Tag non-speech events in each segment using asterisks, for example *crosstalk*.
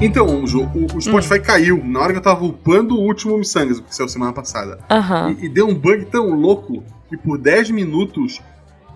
Então, Ju, o, o Spotify Hum. caiu na hora que eu tava upando o último Missangas, que saiu semana passada. Aham. E, e deu um bug tão louco que por 10 minutos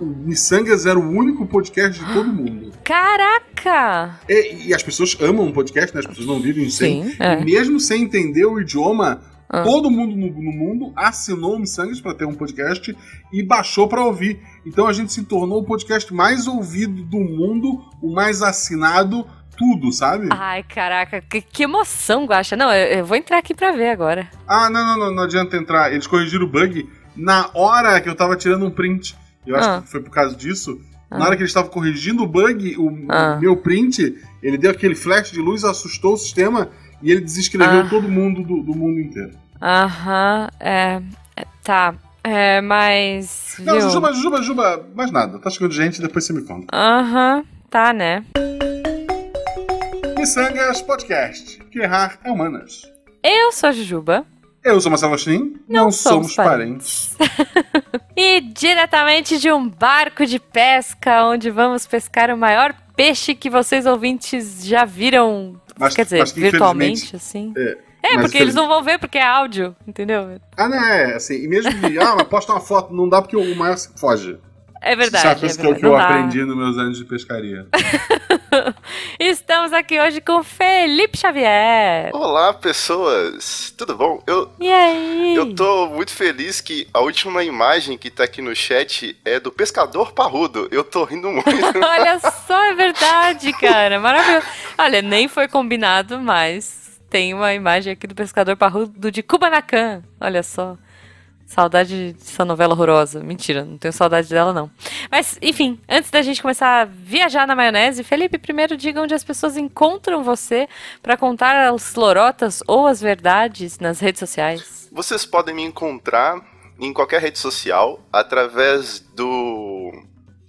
o Missangas era o único podcast de todo mundo. Caraca! E, e as pessoas amam o podcast, né? As pessoas não vivem sem. Sim, é. E mesmo sem entender o idioma, Ah. todo mundo no, no mundo assinou o Missangas para ter um podcast e baixou para ouvir. Então a gente se tornou o podcast mais ouvido do mundo, o mais assinado, tudo, sabe? Ai, caraca, que, que emoção, Guaxa. Não, eu, eu vou entrar aqui pra ver agora. Ah, não, não, não, não adianta entrar. Eles corrigiram o bug na hora que eu tava tirando um print. Eu acho Ah. que foi por causa disso. Ah. Na hora que eles estavam corrigindo o bug, o Ah. meu print, ele deu aquele flash de luz, assustou o sistema e ele desescreveu Ah. todo mundo do, do mundo inteiro. Aham, é, é, Tá. É, mas. Não, viu? Jujuba, Jujuba, Jujuba, mais nada. Tá chegando gente, depois você me conta. Aham, tá, né? Missangas Podcast. Que errar é humanas. Eu sou a Jujuba. Eu sou Marcelo Agostinho. Não, somos parentes. *laughs* E diretamente de um barco de pesca, onde vamos pescar o maior peixe que vocês ouvintes já viram. Mas- quer dizer, virtualmente, assim. É, É, mas porque eles não vão ver porque é áudio, entendeu? Ah, não, é, assim, e mesmo que, ah, mas posta uma foto, não dá porque o maior foge. É verdade. Isso é é coisa que, eu- verdade, que eu dá. aprendi nos meus anos de pescaria. *laughs* Estamos aqui hoje com Felipe Xavier. Olá, pessoas! Tudo bom? Eu, E aí? eu tô muito feliz que a última imagem que tá aqui no chat é do pescador parrudo. Eu tô rindo muito. *laughs* Olha só, é verdade, cara. Maravilhoso. Olha, nem foi combinado, mas tem uma imagem aqui do pescador parrudo de Kubanacan. Olha só. Saudade dessa novela horrorosa. Mentira, não tenho saudade dela, não. Mas, enfim, antes da gente começar a viajar na maionese, Felipe, primeiro diga onde as pessoas encontram você pra contar as lorotas ou as verdades nas redes sociais. Vocês podem me encontrar em qualquer rede social através do.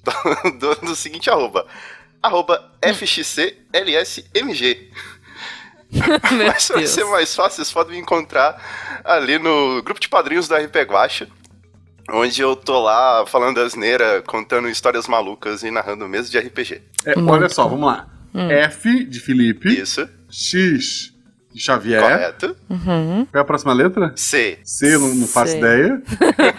*laughs* do, do seguinte arroba. Arroba FXCLSMG. *laughs* Mas vai ser mais fácil, vocês podem me encontrar ali no grupo de padrinhos do RP Guacha, onde eu tô lá falando asneira, contando histórias malucas e narrando mesmo de RPG. É, olha só, vamos lá. Hum. F de Felipe, Isso, X de Xavier. correto. Uhum. Qual é a próxima letra? C. C, eu não, não faço C. ideia.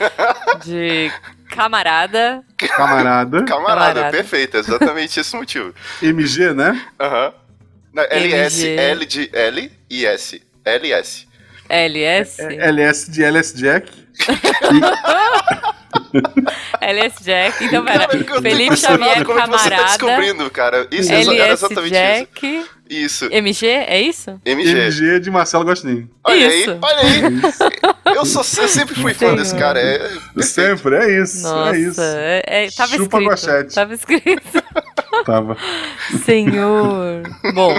*laughs* De camarada. Camarada. Camarada, Camarada. perfeito, é exatamente esse o motivo. MG, né? Aham. Na- LS, MG. L de L e S. LS. LS. É, LS de LS Jack. *laughs* LS Jack. Então, pera. Cara, Felipe Xavier, como é que você tá camarada. descobrindo, cara. Isso é exa- era LS exatamente Jack. isso. Isso. MG, é isso? MG. MG de Marcelo Gostinho. Olha Isso. aí, olha aí. *laughs* Eu, sou, eu sempre fui fã desse cara. É. Sempre, é isso. Nossa, é isso. é, é, tava Chupa escrito. Tava escrito. Tava. Senhor. Bom,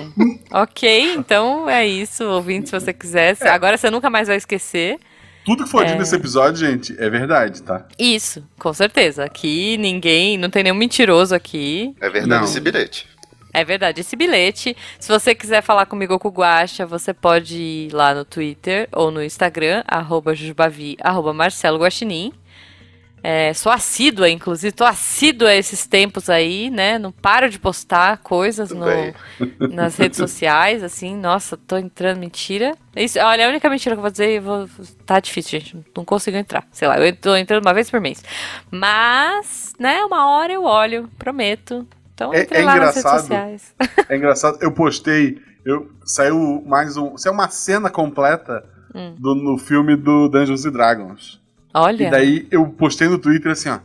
ok, então é isso, ouvinte, se você quiser. Agora você nunca mais vai esquecer. Tudo que for É. dito nesse episódio, gente, é verdade, tá? Isso, com certeza. Aqui ninguém, não tem nenhum mentiroso aqui. É verdade Não. esse bilhete. É verdade, esse bilhete. Se você quiser falar comigo ou com o Guaxa, você pode ir lá no Twitter ou no Instagram, arroba jujubavi, arroba Marcelo Guaxinim. É, sou assídua, inclusive, tô assídua esses tempos aí, né? Não paro de postar coisas no- *laughs* nas redes sociais, assim, nossa, tô entrando, mentira. Isso, olha, a única mentira que eu vou dizer, eu vou, tá difícil, gente, não consigo entrar. Sei lá, eu tô entrando uma vez por mês. Mas, né, uma hora eu olho, prometo. Então É- é engraçado. É engraçado, eu postei, eu saiu mais um, saiu uma cena completa Hum. do, no filme do Dungeons and Dragons. Olha. E daí eu postei no Twitter assim, ó,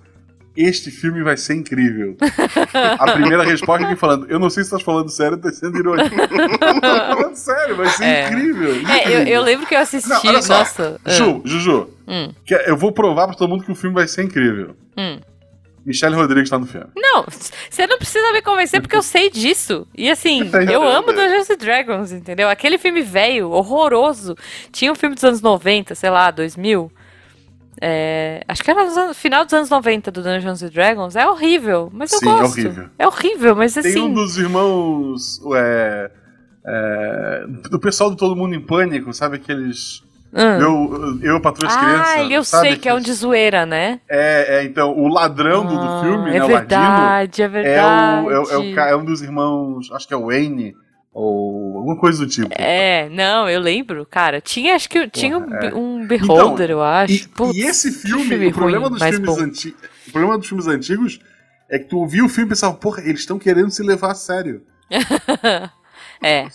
este filme vai ser incrível. *laughs* A primeira resposta aqui falando, eu não sei se estás falando sério ou tá sendo irônico. *laughs* Falando sério, vai ser É. incrível. É, eu, incrível. eu lembro que eu assisti, Não, olha só. nossa. ah, Ju, Juju, Hum. que eu vou provar pra todo mundo que o filme vai ser incrível. Hum. Michelle Rodrigues tá no filme. Não, você não precisa me convencer porque eu sei disso. E assim, Entendi. eu amo Dungeons and Dragons, entendeu? Aquele filme velho, horroroso. Tinha um filme dos anos 90, sei lá, 2000. É, acho que era no final dos anos 90 do Dungeons and Dragons. É horrível, mas eu Sim, é gosto. horrível. É horrível, mas Tem assim. um dos irmãos. É, é, do pessoal do Todo Mundo em Pânico, sabe aqueles. Hum. Eu, eu Patrulha as Crianças. Ah, eu sabe sei que é um de zoeira, né? É, é, então, o ladrão do, do Ah, filme, é né, o verdade, é Ladino, é, verdade. o, é, o- é o ca- é um dos irmãos, acho que é o Wayne, ou alguma coisa do tipo. É, não, eu lembro, cara. Tinha, acho que tinha um, Porra, é. um Beholder, eu acho. E, Putz, e esse filme, filme o problema ruim, dos antigos. O problema dos filmes antigos é que tu via o filme e pensava, porra, eles estão querendo se levar a sério. *laughs* é.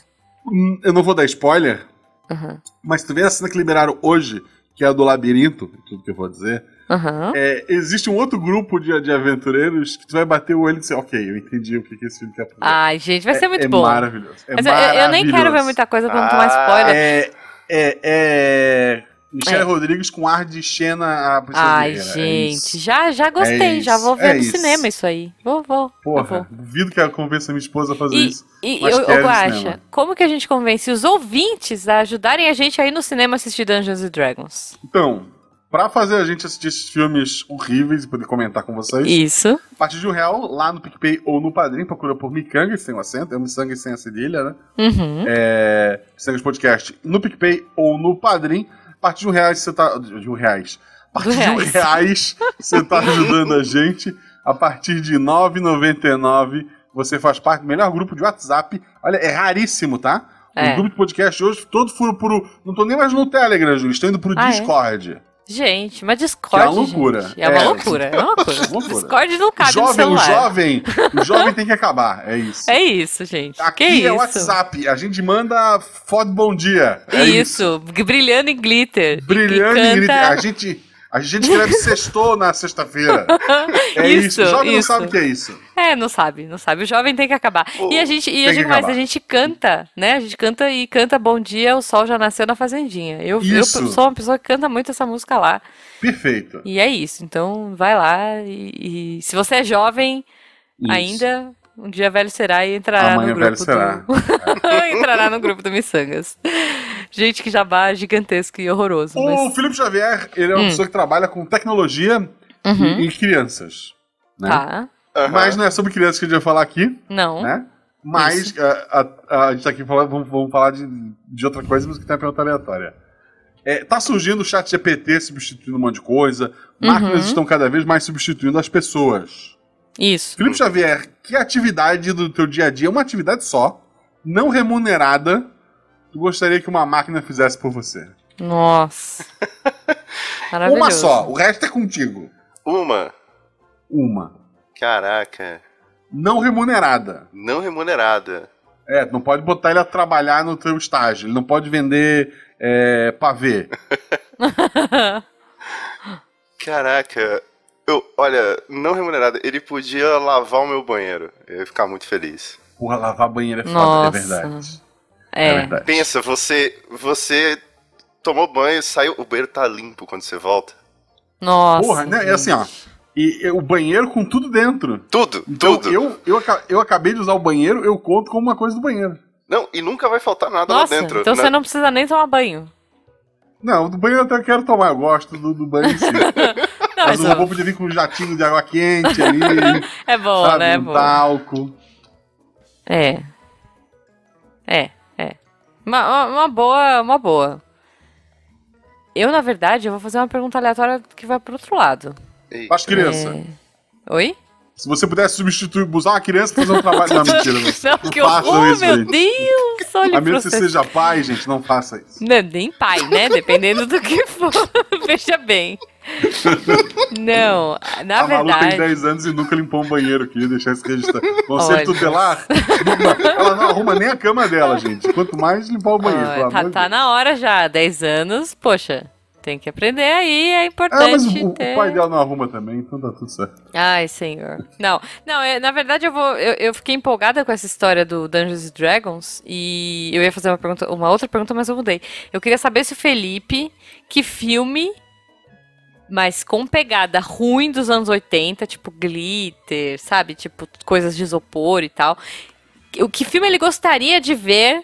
Hum, Eu não vou dar spoiler, Aham. mas tu vê a cena que liberaram hoje, que é a do labirinto, tudo que eu vou dizer. Aham. É, existe um outro grupo de, de aventureiros que tu vai bater o olho e dizer, ok, eu entendi o que, que esse filme quer fazer. Ai, gente, vai ser muito é bom. maravilhoso. É Mas eu, eu nem quero ver maravilhoso. muita coisa pra não tomar Ah, spoiler. É, é, é Michelle É. Rodrigues com ar de Xena a Ai, é gente, isso. já, já gostei, É já vou ver é no isso. cinema isso aí. Vou, vou. eu Porra, vou. duvido que ela convença minha esposa a fazer E, isso. e eu, eu acho, como que a gente convence os ouvintes a ajudarem a gente a ir no cinema assistir Dungeons and Dragons? Então, pra fazer a gente assistir esses filmes horríveis e poder comentar com vocês, Isso. a partir de um real, lá no PicPay ou no Padrim, procura por Micanga, sem o acento, é o Missanga sem a cedilha, né? Uhum. É, Missangas Podcast no PicPay ou no Padrim. A partir de um reais você tá. De um reais. A partir Do de um reais. reais você tá *laughs* ajudando a gente. A partir de R$ 9,99 você faz parte do melhor grupo de WhatsApp. Olha, é raríssimo, tá? É. O grupo de podcast hoje, todos foram pro. Não tô nem mais no Telegram, Ju, estão indo pro Ah, é? Discord. Gente, mas Que é Discord. uma loucura. gente, é uma É. loucura. É uma *laughs* loucura. Loucura. Discord não cabe no jovem, o celular. jovem, o jovem *laughs* tem que acabar. É isso. É isso, gente. Aqui que é isso? WhatsApp. A gente manda foto bom dia. É isso, brilhando em glitter. Brilhante e e canta... grita- A gente, a gente escreve sextou na sexta-feira. *laughs* É isso. Isso, O jovem não isso. sabe o que é isso. É, não sabe, não sabe. O jovem tem que acabar. E a gente, e que digo mais, a gente canta, né? A gente canta e canta Bom Dia, o Sol já nasceu na fazendinha. Eu, eu sou uma pessoa que canta muito essa música lá. Perfeito. E é isso. Então vai lá e, e se você é jovem Isso. ainda, um dia velho será e entrará Amanhã no grupo velho será. do *laughs* entrará no grupo do Missangas. Gente, que jabá gigantesco e horroroso. O Mas... Felipe Xavier, ele é uma Hum. pessoa que trabalha com tecnologia Uhum. e, e crianças. Né? Tá. Aham. Mas não é sobre crianças que a gente vai falar aqui, Não. né? Mas a, a- a gente tá aqui falando, vamos, vamos falar de, de outra coisa, mas que tem uma pergunta aleatória. É, tá surgindo o chat GPT substituindo um monte de coisa, máquinas Uhum. estão cada vez mais substituindo as pessoas. Isso. Felipe Xavier, que atividade do teu dia a dia, uma atividade só, não remunerada, gostaria que uma máquina fizesse por você? Nossa. *laughs* Maravilhoso. Uma só, o resto é contigo. Uma. Uma. Caraca. Não remunerada. Não remunerada. É, tu não pode botar ele a trabalhar no teu estágio, ele não pode vender é, pavê. *laughs* Caraca. Eu, olha, não remunerada. Ele podia lavar o meu banheiro. Eu ia ficar muito feliz. Porra, lavar banheiro é foda, Nossa. é verdade. É, É. Pensa, você. Você tomou banho, saiu. O banheiro tá limpo quando você volta. Nossa. Porra, né? É assim, ó. E, e o banheiro com tudo dentro. Tudo, Então, tudo. eu, eu, eu acabei de usar o banheiro, eu conto como uma coisa do banheiro. Não, e nunca vai faltar nada Nossa, lá dentro. então né? você não precisa nem tomar banho. Não, do banheiro eu até quero tomar, eu gosto do, do banho em si. *laughs* Não, Mas o robô podia vir com um jatinho de água quente ali, *laughs* é bom, sabe? né? É um bom. talco. É. É, é. Uma, uma, boa, uma boa. Eu, na verdade, eu vou fazer uma pergunta aleatória que vai pro outro lado. Faz criança. É. Oi? Se você pudesse substituir, usar uma criança pra fazer um trabalho. Não, mentira. Não, *laughs* Não, que horror, isso, meu gente. Deus! Olha A menos que você seja pai, gente, não faça isso. Não, nem pai, né? Dependendo do que for. *laughs* Veja bem. Não, na a Malu tem verdade. 10 anos e nunca limpou um banheiro aqui, deixar isso registrado. Conselho Olha. tutelar, ela não arruma nem a cama dela, gente. Quanto mais limpar o banheiro, Ó, tá, tá na hora já, 10 anos, poxa, tem que aprender aí, é Ah, importante mas o, o ter... pai dela não arruma também, então tá tudo certo. Ai, senhor. Não, não, é, na verdade eu vou. Eu, eu fiquei empolgada com essa história do Dungeons Dragons e eu ia fazer uma pergunta, uma outra pergunta, mas eu mudei. Eu queria saber se o Felipe, que filme, mas com pegada ruim dos anos 80, tipo glitter, sabe? Tipo, coisas de isopor e tal. O que filme ele gostaria de ver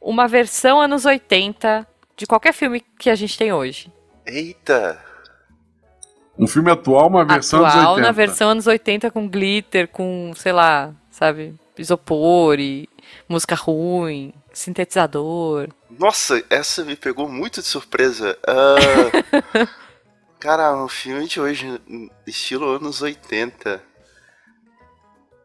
uma versão anos 80 de qualquer filme que a gente tem hoje? Eita. Um filme atual, uma versão dos Atual 80. na versão anos 80 com glitter, com, sei lá, sabe? isopor e música ruim, sintetizador. Nossa, essa me pegou muito de surpresa. Ah, *laughs* cara, um filme de hoje, estilo anos 80.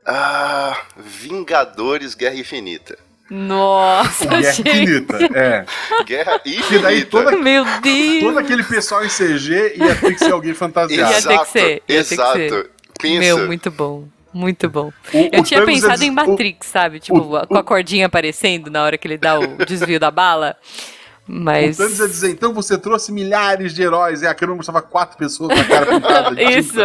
Ah, Vingadores Guerra Infinita. Nossa, Guerra gente. Infinita, é. Guerra Porque daí Infinita. toda, Meu Deus. todo aquele pessoal em CG ia ter que ser alguém fantasiado. Ia ter que ser, ia ter que exato. ser. Pensa. Meu, muito bom. Muito bom. O- Eu o tinha Thanos pensado ia em dizer- o- Matrix, sabe? Tipo, o- com a cordinha aparecendo na hora que ele dá o desvio da bala. Mas. O Thanos ia dizer, então você trouxe milhares de heróis, e a câmera mostrava quatro pessoas com a cara pintada. *laughs* de Isso.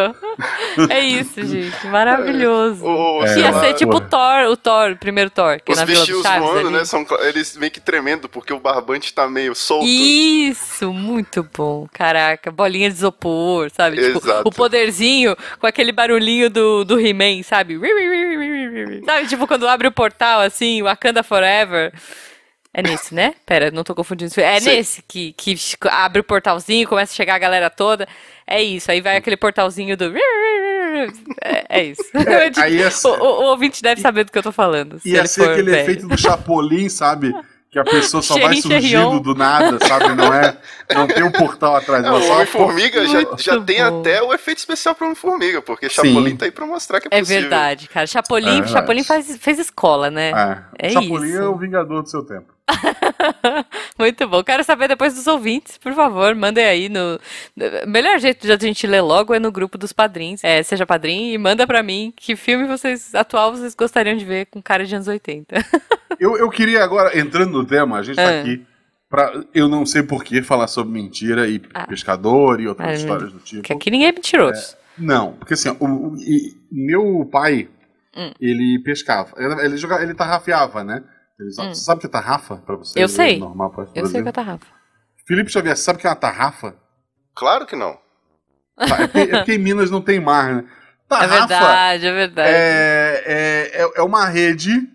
É isso, gente. Maravilhoso. O- É, Que ia sei ser lá, tipo o Thor, o Thor, o primeiro Thor, que é Os na Vila do Chaves. voando, ali. né? São, eles meio que tremendo, porque o barbante tá meio solto. Isso, muito bom. Caraca, bolinha de isopor, sabe? Tipo, Exato. o poderzinho com aquele barulhinho do, do He-Man, sabe? Sabe, tipo, quando abre o portal, assim, Wakanda Forever. É nesse, né? Pera, não tô confundindo. É Sim. nesse que, que abre o portalzinho, começa a chegar a galera toda. É isso, aí vai aquele portalzinho do... É, é isso. *laughs* É, *laughs* aí ia o, ser- o, o ouvinte deve saber do que eu tô falando. se Ia ele ser for aquele velho. efeito do Chapolin, sabe? Que a pessoa só *laughs* vai surgindo do nada, sabe? Não é. Não tem um portal atrás. Não, o Homem-Formiga já, já tem até o efeito especial pro Homem-Formiga, porque Sim. Chapolin tá aí pra mostrar que é É possível. verdade, cara. Chapolin, É Chapolin faz, fez escola, né? É. É Chapolin isso. é o vingador do seu tempo. *laughs* Muito bom. Quero saber depois dos ouvintes, por favor, mandem aí no. O melhor jeito de a gente ler logo é no grupo dos padrinhos. É, seja padrinho e manda pra mim que filme vocês atual vocês gostariam de ver com cara de anos 80. *laughs* Eu, eu queria agora, entrando no tema, a gente tá Ah. aqui pra, eu não sei por que, falar sobre mentira e Ah. pescador e outras Ah, histórias do tipo. que aqui ninguém é mentiroso. Não, porque assim, o, o- meu pai, Hum. ele pescava. Ele, ele, jogava, ele tarrafiava, né? Hum. Você sabe o que é tarrafa pra você? Eu sei. Normal pra Eu sei que é tarrafa. Felipe Xavier, sabe o que é uma tarrafa? Claro que não. Tá, é, porque, é porque em Minas não tem mar, né? É Tarrafa verdade, é verdade. é, é, é, é uma rede.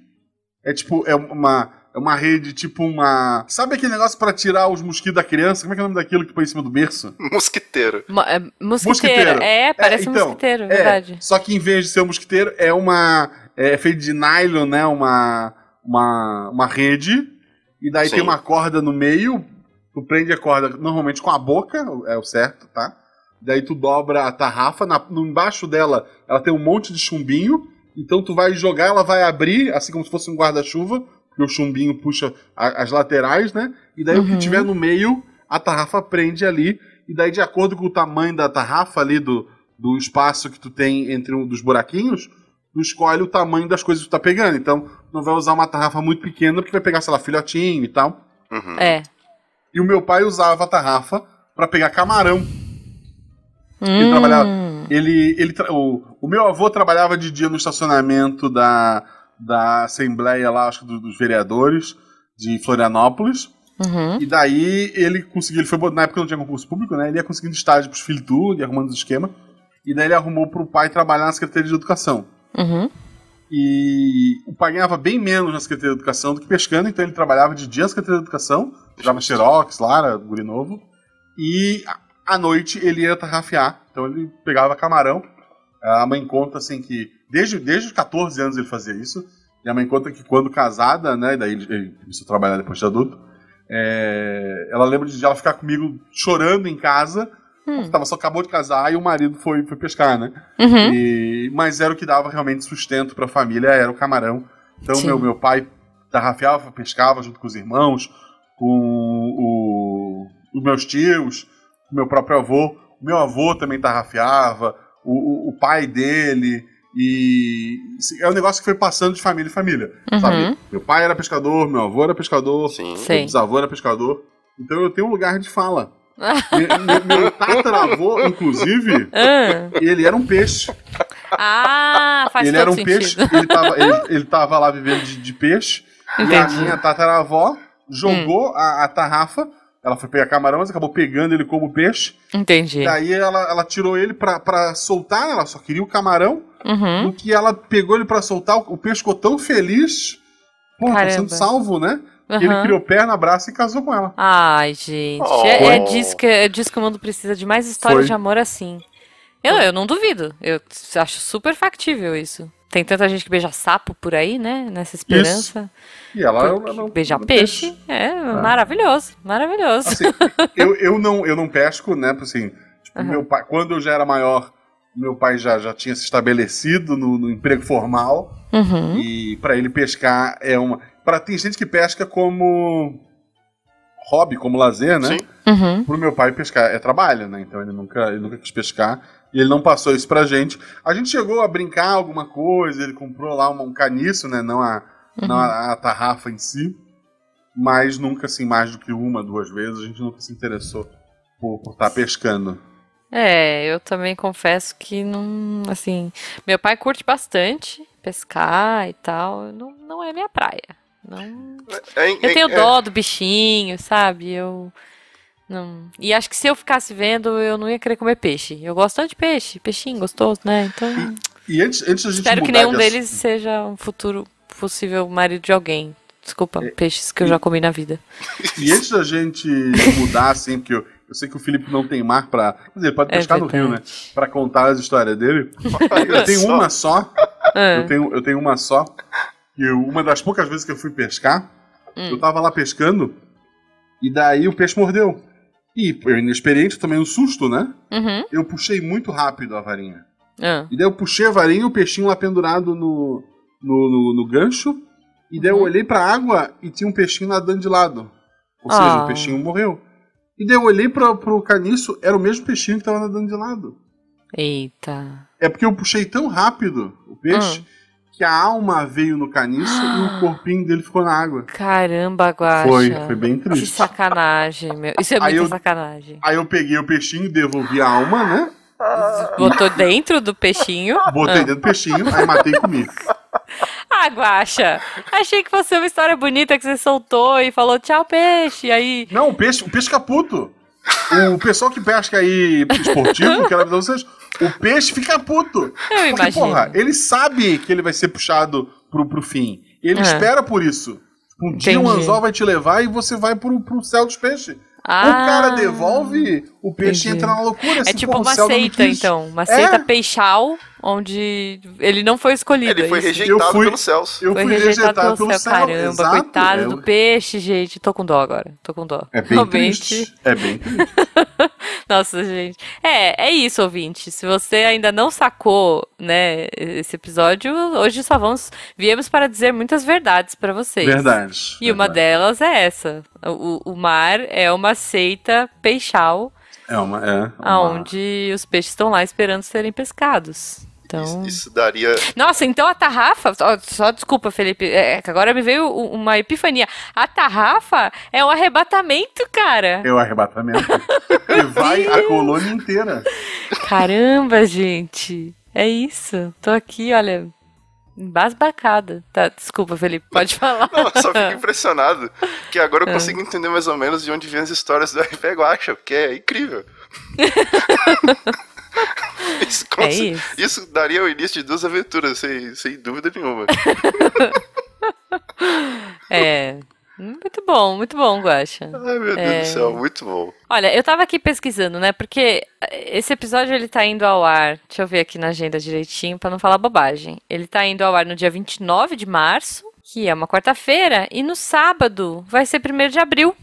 É tipo, é uma, é uma rede, tipo uma. Sabe aquele negócio pra tirar os mosquitos da criança? Como é que é o nome daquilo que põe em cima do berço? Mosquiteiro. Mo- é. Mosquiteiro. É, parece um então, mosquiteiro, É, verdade. só que em vez de ser um mosquiteiro, é uma. É feito de nylon, né? Uma, uma, uma rede. E daí Sim. tem uma corda no meio. Tu prende a corda normalmente com a boca, é o certo, tá? Daí tu dobra a tarrafa. Na, no embaixo dela, ela tem um monte de chumbinho. Então tu vai jogar, ela vai abrir, assim como se fosse um guarda-chuva. Porque o chumbinho puxa a- as laterais, né? E daí o Uhum. que tiver no meio, a tarrafa prende ali. E daí, de acordo com o tamanho da tarrafa ali, do, do espaço que tu tem entre um dos buraquinhos, tu escolhe o tamanho das coisas que tu tá pegando. Então, não vai usar uma tarrafa muito pequena, porque vai pegar, sei lá, filhotinho e tal. Uhum. É. E o meu pai usava a tarrafa pra pegar camarão. Hum. trabalhava- Ele, ele tra- o, o meu avô trabalhava de dia no estacionamento da, da Assembleia lá, acho que do- dos vereadores de Florianópolis. Uhum. E daí ele conseguiu, ele foi, na época não tinha concurso público, né? Ele ia conseguindo estágio pros filhos tudo, ia arrumando os esquemas. E daí ele arrumou pro pai trabalhar na Secretaria de Educação. Uhum. E o pai ganhava bem menos na Secretaria de Educação do que pescando, então ele trabalhava de dia na Secretaria de Educação, jogava Xerox lá, era guri novo. E à noite ele ia tarrafiar, então ele pegava camarão. A mãe conta assim que desde, desde os 14 anos ele fazia isso. E a mãe conta que quando casada, né, daí ele, ele começou a trabalhar depois de adulto, é, ela lembra de ela ficar comigo chorando em casa, Hum. tava só acabou de casar e o marido foi, foi pescar, né? Uhum. E- mas era o que dava realmente sustento para a família, era o camarão. Então Sim. meu, meu pai tarrafiava, pescava junto com os irmãos, com o- os meus tios, com meu próprio avô. O meu avô também tarrafiava, o, o- o pai dele. E é um negócio que foi passando de família em família, Uhum. sabe? Meu pai era pescador, meu avô era pescador, Sim. Sim. meu bisavô era pescador. Então eu tenho um lugar de fala. Meu, meu- *laughs* tataravô, inclusive, Ah. ele era um peixe. Ah, faz ele todo era um sentido. peixe, ele tava, ele, ele tava lá vivendo de, de peixe. E a Entendi. minha tataravó jogou a, a tarrafa. Ela foi pegar camarão, mas acabou pegando ele como peixe. Entendi. Daí ela, ela tirou ele pra, pra soltar, ela só queria o camarão. Uhum. No que ela pegou ele pra soltar, o, o peixe ficou tão feliz. Pô, tá sendo salvo, né? Que ele Uhum. criou perna, braço e casou com ela. Ai, gente. Oh. É, é, disso que, é disso que o mundo precisa de mais histórias Foi. de amor assim. Eu, eu não duvido. Eu acho super factível isso. tem tanta gente que beija sapo por aí, né? Nessa esperança. E ela, ela não. beijar não peixe, é maravilhoso, maravilhoso. Assim, eu, eu, não, eu não pesco, né? Assim, tipo, Aham. meu pai, quando eu já era maior, meu pai já, já tinha se estabelecido no, no emprego formal. Uhum. E pra ele pescar é uma. Pra, tem gente que pesca como hobby, como lazer, né? Sim. Uhum. Pro meu pai pescar é trabalho, né? Então ele nunca, ele nunca quis pescar. E ele não passou isso pra gente. A gente chegou a brincar alguma coisa, ele comprou lá uma- um caniço, né? Não a, não a, a tarrafa em si. Mas nunca, assim, mais do que uma, duas vezes, a gente nunca se interessou por estar pescando. É, eu também confesso que não, assim, meu pai curte bastante pescar e tal, não, não é minha praia. Não, É, eu é- tenho é- dó do bichinho, sabe? Eu não. E acho que se eu ficasse vendo, eu não ia querer comer peixe. Eu gosto tanto de peixe, peixinho gostoso, né? Então, E antes, antes da gente espero que nenhum de deles seja um futuro possível marido de alguém. Desculpa, peixes que eu já comi na vida. *laughs* E antes da gente mudar, assim, porque eu, eu sei que o Felipe não tem mar pra. Quer dizer, pode É pescar no rio, né? Pra contar as histórias dele. *laughs* Eu tenho uma só. Ah, Eu tenho, eu tenho uma só. Eu- uma das poucas vezes que eu fui pescar, Hum. eu tava lá pescando, e daí o peixe mordeu. E eu, inexperiente, também um susto, né? uhum, Eu puxei muito rápido a varinha. ah, E daí eu puxei a varinha e o peixinho lá pendurado no, no, no, no gancho. E daí eu Uhum. olhei pra água e tinha um peixinho nadando de lado. Ou seja, Ah. o peixinho morreu. E daí eu olhei pra, pro caniço, era o mesmo peixinho que tava nadando de lado. Eita. É porque eu puxei tão rápido o peixe Hum. Que a alma veio no caniço e o *gasps* corpinho dele ficou na água. Caramba, Guaxa. Foi, foi bem Que triste. sacanagem, meu. Isso é Aí muita eu- sacanagem. Aí eu peguei o peixinho, devolvi a alma, né? *laughs* Botou dentro do peixinho. Botei Ah. dentro do peixinho, aí matei e comi. *laughs* Ah, Guaxa. Achei que fosse uma história bonita que você soltou e falou tchau, peixe. Aí. Não, o peixe, o peixe fica puto. O pessoal que pesca aí esportivo, quero avisar vocês, o peixe fica puto. Eu Porque, imagino. porra, ele sabe que ele vai ser puxado pro, pro fim. Ele É. espera por isso. Um dia um Entendi. anzol vai te levar e você vai pro, pro céu dos peixes. Ah, o cara devolve, o peixe entendi. entra na loucura. É assim, tipo porra, o uma seita, quis. então. Uma É. seita peixal, onde ele não foi escolhido. Ele foi é isso? rejeitado Eu fui- pelos céus. Eu Foi fui rejeitado, pelo céu. céu. Caramba, exato. coitado É, do peixe, gente. Tô com dó agora. Tô com dó. É bem Realmente. triste. É bem triste. *laughs* Nossa, gente. É, é isso, ouvinte. Se você ainda não sacou, né, esse episódio, hoje só vamos viemos para dizer muitas verdades para vocês. Verdade. E uma verdade. delas é essa. O, o mar é uma seita peixal, É uma. É, uma... aonde os peixes estão lá esperando serem pescados. Então... Isso, isso daria. Nossa, então a tarrafa. Só, só desculpa, Felipe. É que agora me veio uma epifania. A tarrafa é um arrebatamento, cara. É o arrebatamento. e *laughs* vai a colônia inteira. Caramba, gente. É isso. Tô aqui, olha. Embasbacada. Tá, desculpa, Felipe, pode falar. Não, eu só fico impressionado que agora eu *laughs* consigo entender mais ou menos de onde vêm as histórias do RP Guacha, porque é incrível. *laughs* isso, É isso. isso daria o início de duas aventuras, sem, sem dúvida nenhuma. *laughs* É. Muito bom, muito bom, Guaxa. Ai, meu Deus É. do céu, muito bom. Olha, eu tava aqui pesquisando, né? Porque esse episódio ele tá indo ao ar. Deixa eu ver aqui na agenda direitinho pra não falar bobagem. Ele tá indo ao ar no dia 29 de março, que é uma quarta-feira, e no sábado vai ser 1 de abril,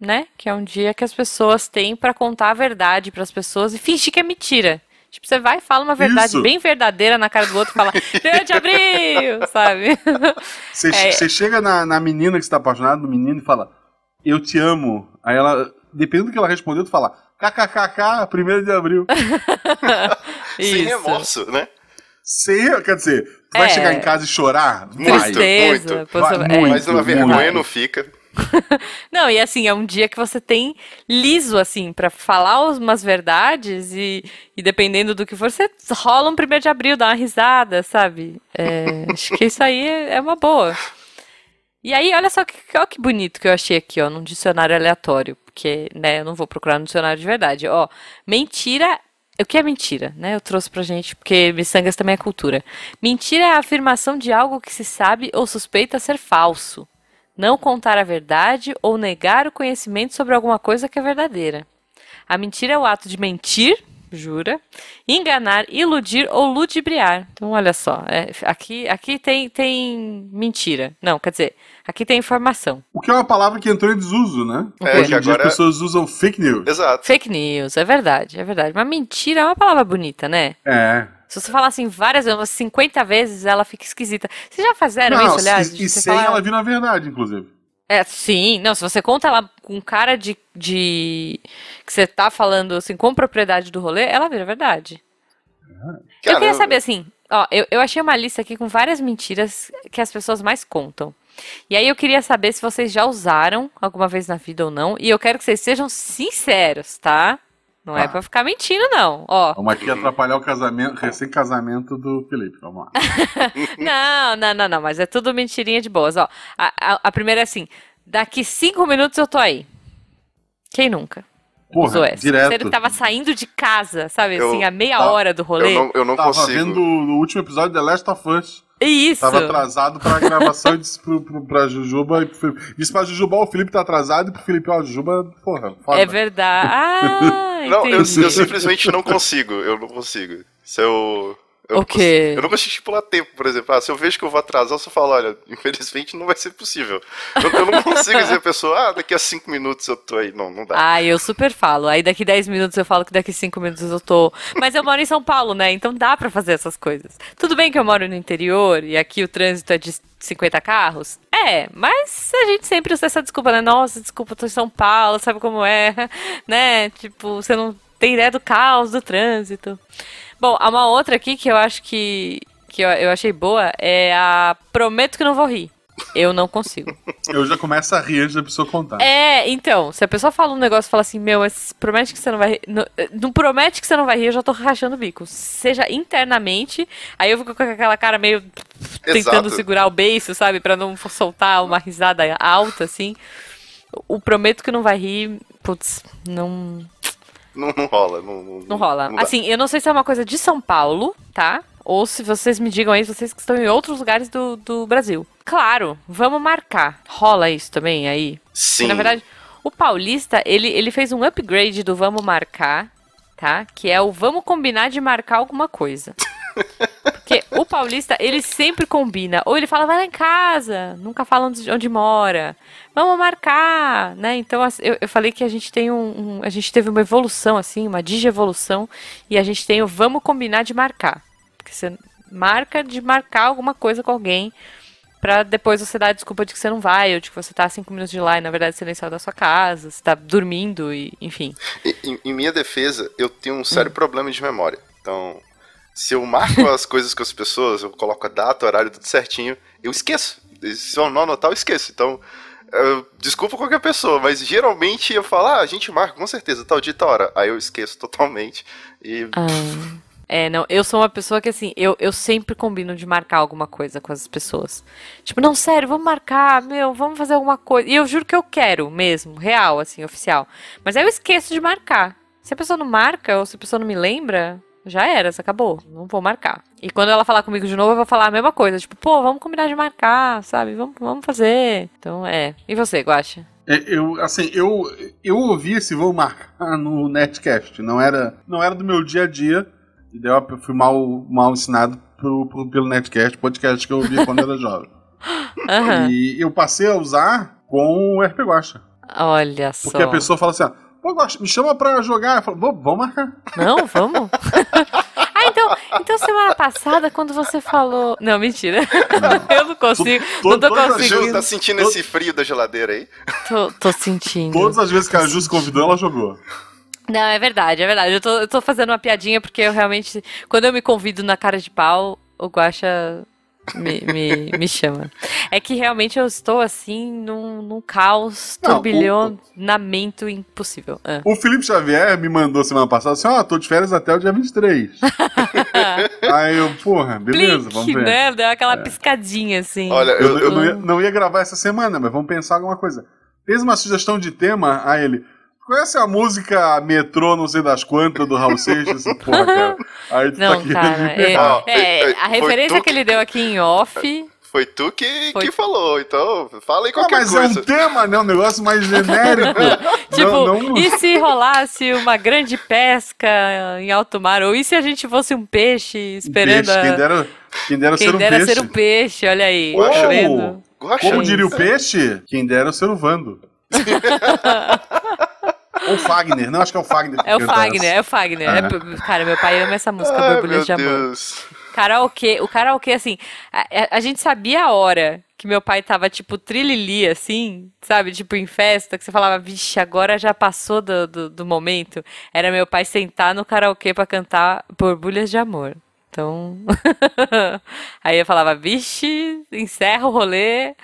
né? Que é um dia que as pessoas têm pra contar a verdade pras pessoas e fingir que é mentira. Tipo, você vai e fala uma verdade Isso. bem verdadeira na cara do outro e fala 1 de abril, sabe? Você É. você chega na, na menina que você tá apaixonado, no menino, e fala, eu te amo. Aí ela, dependendo do que ela respondeu, tu fala, kkkk, primeiro de abril. *laughs* Sem remorso, né? Sem, quer dizer, tu vai É. chegar em casa e chorar? Vai. Tristeza. muito. possi- Vai é. muito. Mas uma vergonha não fica. *laughs* Não, e assim, é um dia que você tem liso, assim, pra falar umas verdades e, e dependendo do que for, você rola um primeiro de abril, dá uma risada, sabe? É, *laughs* acho que isso aí é é uma boa. E aí, olha só que, olha que bonito que eu achei aqui, ó, num dicionário aleatório, porque, né, eu não vou procurar no dicionário de verdade. Ó, mentira o que é mentira, né? Eu trouxe pra gente, porque miçangas também é cultura. Mentira é a afirmação de algo que se sabe ou suspeita ser falso. Não contar a verdade ou negar o conhecimento sobre alguma coisa que é verdadeira. A mentira é o ato de mentir, jura, enganar, iludir ou ludibriar. Então, olha só, é, aqui, aqui tem, tem mentira. Não, quer dizer, aqui tem informação. O que é uma palavra que entrou em desuso, né? É, Hoje que em dia agora- as pessoas usam fake news. Exato. Fake news, é verdade, é verdade. Mas mentira é uma palavra bonita, né? É. Se você falar assim várias vezes, umas 50 vezes, ela fica esquisita. Vocês já fizeram Não, isso, aliás? e, e você sem falar- ela vir na verdade, inclusive. É, sim. Não, se você conta ela com cara de, de. que você tá falando assim, com propriedade do rolê, ela vira verdade. eu queria Caramba. saber assim, ó, eu, eu achei uma lista aqui com várias mentiras que as pessoas mais contam. E aí eu queria saber se vocês já usaram alguma vez na vida ou não. E eu quero que vocês sejam sinceros, tá? Não é Tá. pra ficar mentindo, não. Ó, Vamos aqui atrapalhar o casamento, recém-casamento do Felipe. Vamos lá. *laughs* Não, não, não, não, mas é tudo mentirinha de boas. Ó, a, a, a primeira é assim: daqui cinco minutos eu tô aí. Quem nunca? Porra, essa? direto. Você que tava saindo de casa, sabe, Eu- assim, a meia tá- hora do rolê. Eu não, eu não Tava consigo. vendo o último episódio de The Last of Us. Isso. Tava atrasado pra gravação *laughs* e disse pro, pro, pra Jujuba. e pro Felipe- Disse pra Jujuba, o Felipe tá atrasado e pro Felipe, ó, Jujuba, porra, foda. É verdade. *laughs* Ah, Não, eu, eu simplesmente não consigo. Eu não consigo. Se eu. Eu O não consigo- Eu não consigo estipular tempo, por exemplo. Ah, se eu vejo que eu vou atrasar, eu só falo, olha, infelizmente não vai ser possível. Eu, eu não consigo dizer a pessoa, ah, daqui a cinco minutos eu tô aí. Não, não dá. Ah, eu super falo. Aí daqui 10 minutos eu falo que daqui 5 minutos eu tô. Mas eu moro em São Paulo, né? Então dá pra fazer essas coisas. Tudo bem que eu moro no interior e aqui o trânsito é de 50 carros? É, mas a gente sempre usa essa desculpa, né? Nossa, desculpa, eu tô em São Paulo, sabe como é? *laughs* Né? Tipo, você não tem ideia do caos do trânsito. Bom, há uma outra aqui que eu acho que, que eu, eu achei boa é a Prometo que não vou rir. Eu não consigo. *laughs* Eu já começo a rir antes da pessoa contar. É, então, se a pessoa fala um negócio e fala assim, meu, mas promete que você não vai rir. Não, não promete que você não vai rir, eu já tô rachando o bico. Seja internamente, aí eu fico com aquela cara meio tentando Exato. segurar o beiço, sabe? Pra não soltar uma risada alta, assim. O prometo que não vai rir, putz, não, Não, não rola. Não, não, não rola. assim, eu não sei se é uma coisa de São Paulo, tá? Ou se vocês me digam aí, vocês que estão em outros lugares do, do Brasil. Claro, vamos marcar. Rola isso também aí? Sim. Na verdade, o paulista, ele, ele fez um upgrade do vamos marcar, tá? Que é o vamos combinar de marcar alguma coisa. *laughs* Porque o paulista, ele sempre combina. Ou ele fala, vai lá em casa. Nunca fala onde, onde mora. Vamos marcar, né? Então, eu, eu falei que a gente tem um, um- A gente teve uma evolução, assim, uma digievolução. E a gente tem o vamos combinar de marcar. Porque você marca de marcar alguma coisa com alguém. Pra depois você dar a desculpa de que você não vai, ou de que você tá cinco minutos de lá e na verdade você nem saiu da sua casa, você tá dormindo e, enfim. E- Em, em minha defesa, eu tenho um sério problema de memória. Então, se eu marco as coisas com as pessoas, eu coloco a data, o horário, tudo certinho, eu esqueço. Se eu não anotar, eu esqueço. Então, eu- desculpa qualquer pessoa, mas geralmente eu falo, ah, a gente marca com certeza, tal dia, tal hora. Aí eu esqueço totalmente. E Ah, é, não, eu sou uma pessoa que assim, eu, eu sempre combino de marcar alguma coisa com as pessoas. Tipo, não, sério, vamos marcar, meu, vamos fazer alguma coisa. E eu juro que eu quero mesmo, real, assim, oficial. Mas aí eu esqueço de marcar. Se a pessoa não marca, ou se a pessoa não me lembra, já era, acabou. Não vou marcar. E quando ela falar comigo de novo, eu vou falar a mesma coisa. Tipo, pô, vamos combinar de marcar, sabe? Vamos, vamos fazer. Então, é. E você, Guaxa? É, eu, assim, eu, eu ouvi esse vou marcar no Netcast. Não era, não era do meu dia a dia. E daí eu fui mal, mal ensinado pro, pro- pelo Netcast, podcast que eu ouvia quando era jovem. *laughs* Aham. E eu passei a usar com o RP Guacha. Olha só. Porque a pessoa fala assim, ó, pô, me chama pra jogar. Eu falo, "Vou- vamos marcar. Não, vamos? *laughs* ah, então, então semana passada, quando você falou. Não, mentira. Eu não consigo. Tô- não tô todas as Ju, conseguindo. tá sentindo esse frio da geladeira aí? Tô, tô sentindo. Todas as vezes que a Ju se convidou, ela jogou. Não, é verdade, é verdade. Eu tô, eu tô fazendo uma piadinha porque eu realmente. Quando eu me convido na cara de pau, o Guaxa me, me, me chama. É que realmente eu estou assim num, num caos, Não, o- turbilhonamento impossível. Ah. O Felipe Xavier me mandou semana passada assim, ó, tô de férias até o dia 23. *laughs* Aí eu, porra, beleza, vamos Blink, ver. né? Deu aquela piscadinha assim. Olha, Eu, eu, eu eu, não, ia, não ia gravar essa semana, mas vamos pensar alguma coisa. Fez uma sugestão de tema a ele. Conhece a música Metrô, não sei das quantas, do Raul Seixas? Porra, cara. *laughs* Aí tu Não, tá cara. É, é, é, a referência tu que ele deu aqui em off *laughs* Foi tu que, Foi. que falou, então fala aí Ah, qualquer mas é coisa. um tema, né? Um negócio mais *laughs* genérico. Tipo, não, não... e se rolasse uma grande pesca em alto mar? Ou e se a gente fosse um peixe esperando Peixe, quem a... dera, quem dera Quem ser um dera peixe. ser um peixe, olha aí. Tá Como É diria o peixe, quem dera ser o Vando. Ou Fagner, não, acho que é o Fagner. É o Fagner, é o Fagner. É. É cara, meu pai ama essa música, Ai, Borbulhas de Amor. Deus. Karaokê, o karaokê, assim, a, a- a gente sabia a hora que meu pai tava, tipo, trilili, assim, sabe? Tipo, em festa, que você falava, vixe, agora já passou do, do, do momento. Era meu pai sentar no karaokê pra cantar Borbulhas de Amor. Então. *laughs* Aí eu falava, vixe, encerra o rolê.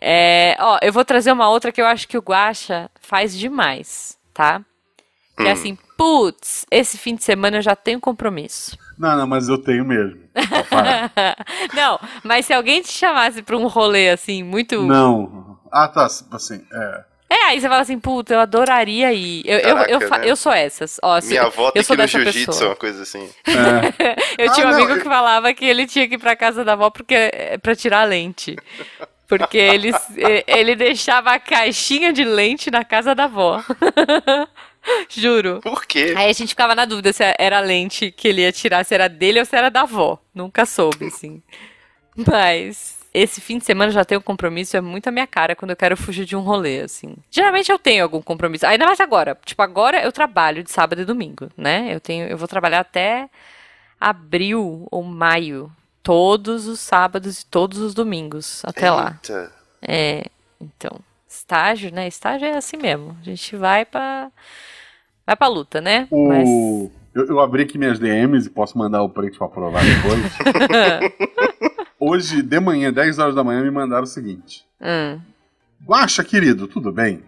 É, ó, eu vou trazer uma outra que eu acho que o Guaxa faz demais, tá? Que é assim, putz, esse fim de semana eu já tenho compromisso. Não, não, mas eu tenho mesmo. *laughs* Não, mas se alguém te chamasse pra um rolê assim, muito. não. Ah, tá, assim, é. É, aí você fala assim, puta, eu adoraria ir. Eu, eu, eu, Caraca, fa- né? eu sou essas. Ó, Minha avó eu tem sou que ir no jiu-jitsu, uma coisa assim. é. *laughs* Eu tinha Ah, um não, amigo eu- que falava que ele tinha que ir pra casa da avó porque é pra tirar a lente. Porque ele, ele deixava a caixinha de lente na casa da avó. *laughs* Juro. Por quê? Aí a gente ficava na dúvida se era a lente que ele ia tirar, se era dele ou se era da avó. Nunca soube, assim. Mas esse fim de semana já tenho compromisso, é muito a minha cara quando eu quero fugir de um rolê, assim. Geralmente eu tenho algum compromisso, ainda mais agora. Tipo, agora eu trabalho de sábado e domingo, né? Eu tenho, eu vou trabalhar até abril ou maio. Todos os sábados e todos os domingos, até lá. Eita. É, então, estágio, né? Estágio é assim mesmo. A gente vai pra. Vai pra luta, né? Mas. O... Eu, eu abri aqui minhas DMs e posso mandar o print pra provar depois. *laughs* Hoje, de manhã, 10 horas da manhã, me mandaram o seguinte. Hum. Guaxa, querido, tudo bem?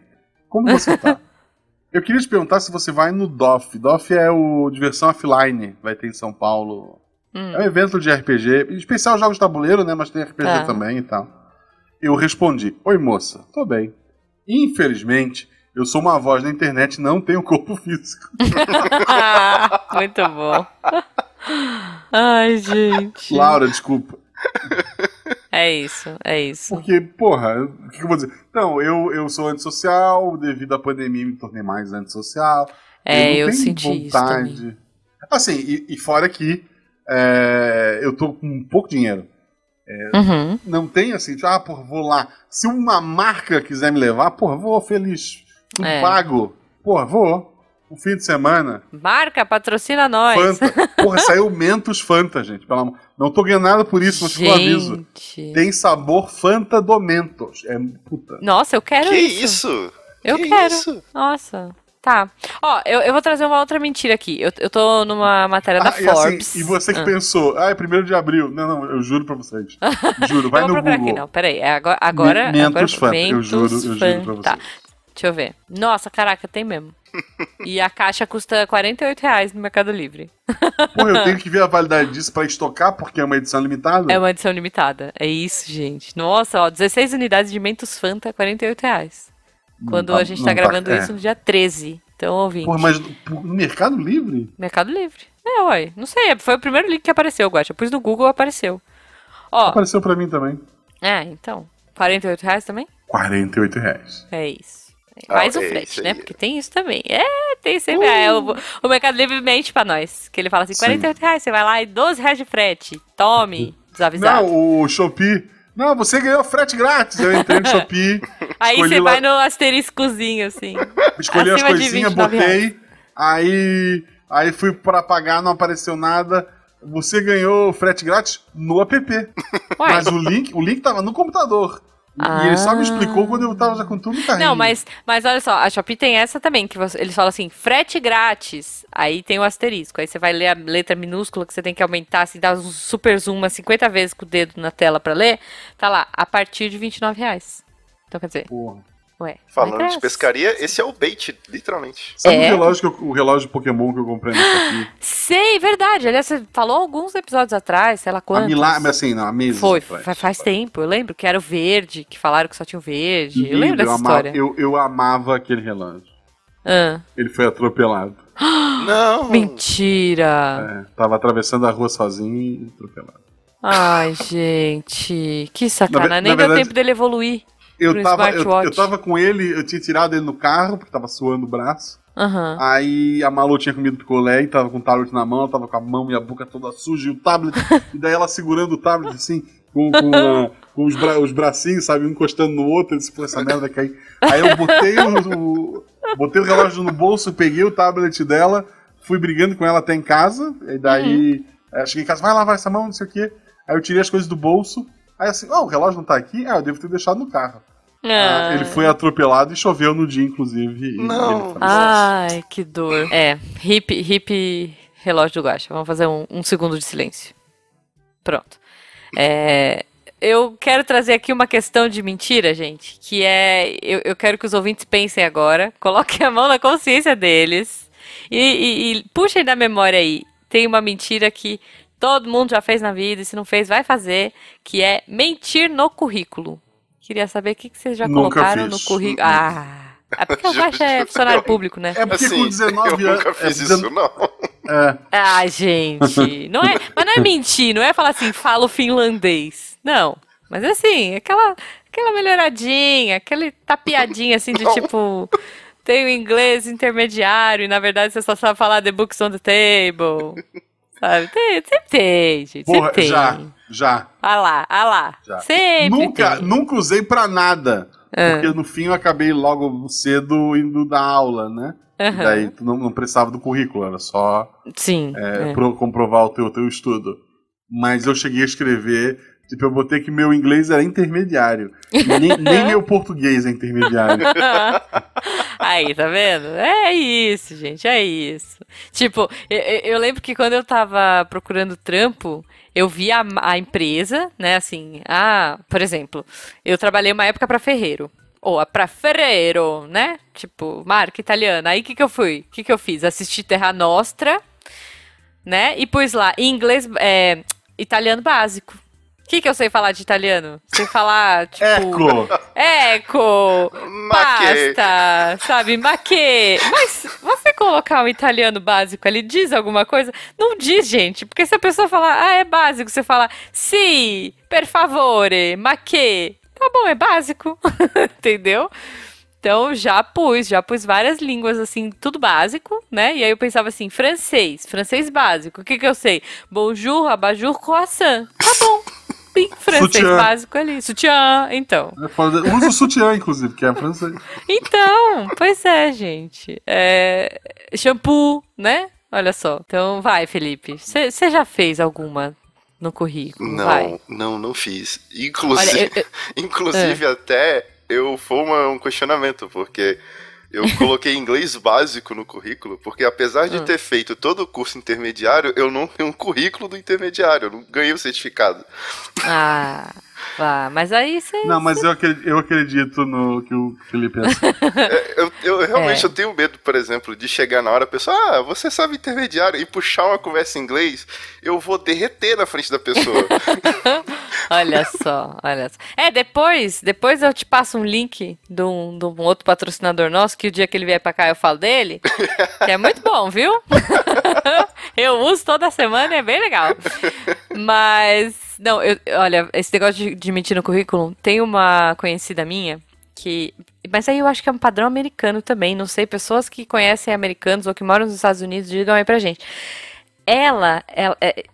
Como você tá? *laughs* Eu queria te perguntar se você vai no DOF. DOF é o Diversão Offline, vai ter em São Paulo. Hum. É um evento de RPG, em especial jogos de tabuleiro, né? Mas tem RPG Tá. também e tal. Eu respondi: Oi, moça, tô bem. Infelizmente, eu sou uma voz na internet e não tenho corpo *laughs* físico. Muito bom. Ai, gente. Laura, desculpa. É isso, é isso. Porque, porra, o que eu vou dizer? Não, eu, eu sou antissocial, devido à pandemia me tornei mais antissocial. É, não eu tenho senti isso também. Assim, e, e fora que é, eu tô com pouco dinheiro. Uhum. Não tem assim, tipo, ah, porra, vou lá. Se uma marca quiser me levar, porra, vou feliz. Tudo É. pago. Porra, vou. Um fim de semana. Marca, patrocina nós. Fanta. *laughs* Porra, saiu Mentos Fanta, gente. Pelo amor. Não tô ganhando nada por isso, mas ficou aviso. Gente. Tem sabor Fanta do Mentos. É puta. Nossa, eu quero Que isso. isso? Eu Que quero. isso? Nossa. Tá. Ó, eu, eu vou trazer uma outra mentira aqui. Eu, eu tô numa matéria da Ah, e, assim, Forbes. e você que Ah. pensou, ah, é primeiro de abril. Não, não, eu juro pra vocês. Juro, vai no Google. aqui, não. Peraí. É agora. agora, Mentos agora Fanta, eu juro, eu juro pra Fanta. vocês. Deixa eu ver. Nossa, caraca, tem mesmo. e a caixa custa 48 reais no Mercado Livre. Porra, eu tenho que ver a validade disso pra estocar, porque é uma edição limitada. É uma edição limitada. É isso, gente. Nossa, ó, 16 unidades de Mentos Fanta, 48 reais. Quando tá- a gente não tá gravando é. isso no dia 13. Então, ouvinte. Porra, mas no Mercado Livre? Mercado Livre. É, uai. Não sei, foi o primeiro link que apareceu, Guacha. Eu pus no Google, apareceu. Ó, Apareceu pra mim também. é, então. 48 reais também? 48 reais. É isso. Ah, Mais o é frete, né? Porque tem isso também. É, tem sempre. É, o, o Mercado Livre mente pra nós. Que ele fala assim: Sim. 48 reais, você vai lá e 12 reais de frete. Tome, desavisado. Não, o Shopee. Não, você ganhou frete grátis. Eu entrei no *laughs* Shopee, Aí você lá- vai no asteriscozinho, assim. escolhi as Acima de coisinhas, 29 botei. Aí, aí fui pra pagar, não apareceu nada. Você ganhou frete grátis no app. Uai, Mas o link, o link tava no computador. E ele só me explicou quando eu tava já com tudo no carrinho. Não, mas, mas olha só, a Shopee tem essa também, que você- eles falam assim, frete grátis. Aí tem o asterisco. Aí você vai ler a letra minúscula que você tem que aumentar, assim, dar um super zoom umas 50 vezes com o dedo na tela pra ler. Tá lá, a partir de 29 reais. Então quer dizer, Porra. Ué. Falando é de pescaria, esse é o bait, literalmente. Sabe É. o, relógio que eu- o relógio Pokémon que eu comprei no Shopee? Sei, verdade. Aliás, você falou alguns episódios atrás, sei lá A quantos. Milagre, assim, não, a mesa. Foi, fa- faz tempo. Eu lembro que era o verde, que falaram que só tinha o verde. Eu lembro dessa eu, amava, história. eu, eu amava aquele relógio. Ah, Ele foi atropelado. *gasps* Não! mentira. É, tava atravessando a rua sozinho e atropelado. Ai, gente, que Na sacanagem. Nem na deu verdade, tempo dele evoluir. Eu tava, eu, eu tava com ele, eu tinha tirado ele no carro, porque tava suando o braço. Aham. Aí a Malu tinha comido picolé e tava com o tablet na mão, tava com a mão e a boca toda suja e o tablet. *laughs* e daí ela segurando o tablet assim, com, com, com os, bra- os bracinhos, sabe, um encostando no outro, eu disse, pô, essa merda cair. Aí eu botei o, o- botei o relógio no bolso, peguei o tablet dela, fui brigando com ela até em casa, e daí eh, cheguei em casa, vai lavar essa mão, não sei o quê. Aí eu tirei as coisas do bolso, aí assim, ó, o relógio não tá aqui? Ah, eu devo ter deixado no carro. Ah, Ah. ele foi atropelado e choveu no dia, inclusive. Não. Ai, que dor. É, hip, hip relógio do Guaxa. Vamos fazer um, um segundo de silêncio. Pronto. É, eu quero trazer aqui uma questão de mentira, gente, que é. Eu, eu quero que os ouvintes pensem agora, coloquem a mão na consciência deles e, e, e puxem da memória aí. Tem uma mentira que todo mundo já fez na vida, e se não fez, vai fazer, que é mentir no currículo. Queria saber o que, que vocês já Nunca colocaram fiz. no currículo. Ah! É porque o Guaxa é funcionário *laughs* público, né? É porque Assim, com 19 eu anos. nunca é, fiz dezen- isso, não. é, Ah, gente, não é, mas não é mentir, não é falar assim, falo finlandês. Não, mas assim, aquela aquela melhoradinha, aquele tapeadinha assim de Não. tipo, tenho inglês intermediário e na verdade você só sabe falar the books on the table. Sabe? Tem, sempre tem, gente. porra, sempre tem. já, já, Ah lá, ah lá. já. Sempre Nunca, tem. nunca usei pra nada. Ah. Porque no fim eu acabei logo cedo indo da aula, né? Aham. daí tu não, não precisava do currículo, era só Sim. é, é. pro- comprovar o teu, teu estudo. Mas eu cheguei a escrever, tipo, eu botei que meu inglês era intermediário. Nem, nem meu português é intermediário. *laughs* Aí, tá vendo? É isso, gente, é isso. Tipo, eu, eu- lembro que quando eu tava procurando trampo, eu vi a, a empresa, né, assim, ah, por exemplo, eu trabalhei uma época pra ferreiro. Ou pra ferreiro, né? Tipo, marca italiana. Aí o que que eu fui? O que que eu fiz? Assisti Terra Nostra, né? E pus lá, em inglês, é, italiano básico. O que que eu sei falar de italiano? Sei falar, *laughs* tipo... Eco! Eco, pasta, sabe, maquê. Mas você colocar um italiano básico ali, diz alguma coisa? Não diz, gente, porque se a pessoa falar, ah, é básico, você fala, sì, per favore, maquê. Tá bom, é básico, *laughs* entendeu? Então já pus, já pus várias línguas assim, tudo básico, né? E aí eu pensava assim, francês, francês básico. O que que eu sei? Bonjour, abajur, croissant. Tá bom. Sim, francês Sutiã. básico ali. Sutiã, então. É. Usa o sutiã, inclusive, que é francês. Então, pois é, gente. É, shampoo, né? Olha só. Então, vai, Felipe. Você já fez alguma no currículo? Vai. Não, não, não fiz. Olha, Inclusive, eu- eu- inclusive *laughs* até eu foi uma- um questionamento, porque eu coloquei inglês básico no currículo, porque apesar de Hum. ter feito todo o curso intermediário, eu não tenho um currículo do intermediário, eu não ganhei o certificado. Ah, vá. Mas aí você. Não, mas eu acredito, eu acredito no que o Felipe é assim. *laughs* É, Eu, eu realmente É. eu tenho medo, por exemplo, de chegar na hora a pessoa, ah, você sabe intermediário, e puxar uma conversa em inglês, eu vou derreter na frente da pessoa. *laughs* Olha só, olha só. É, depois, depois eu te passo um link de um, de um outro patrocinador nosso, que o dia que ele vier pra cá eu falo dele, *laughs* que é muito bom, viu? eu uso toda semana e é bem legal. Mas, não, eu, olha, esse negócio de, de mentir no currículo, tem uma conhecida minha que. Mas aí eu acho que é um padrão americano também, não sei, pessoas que conhecem americanos ou que moram nos Estados Unidos digam aí pra gente. Ela, ela é,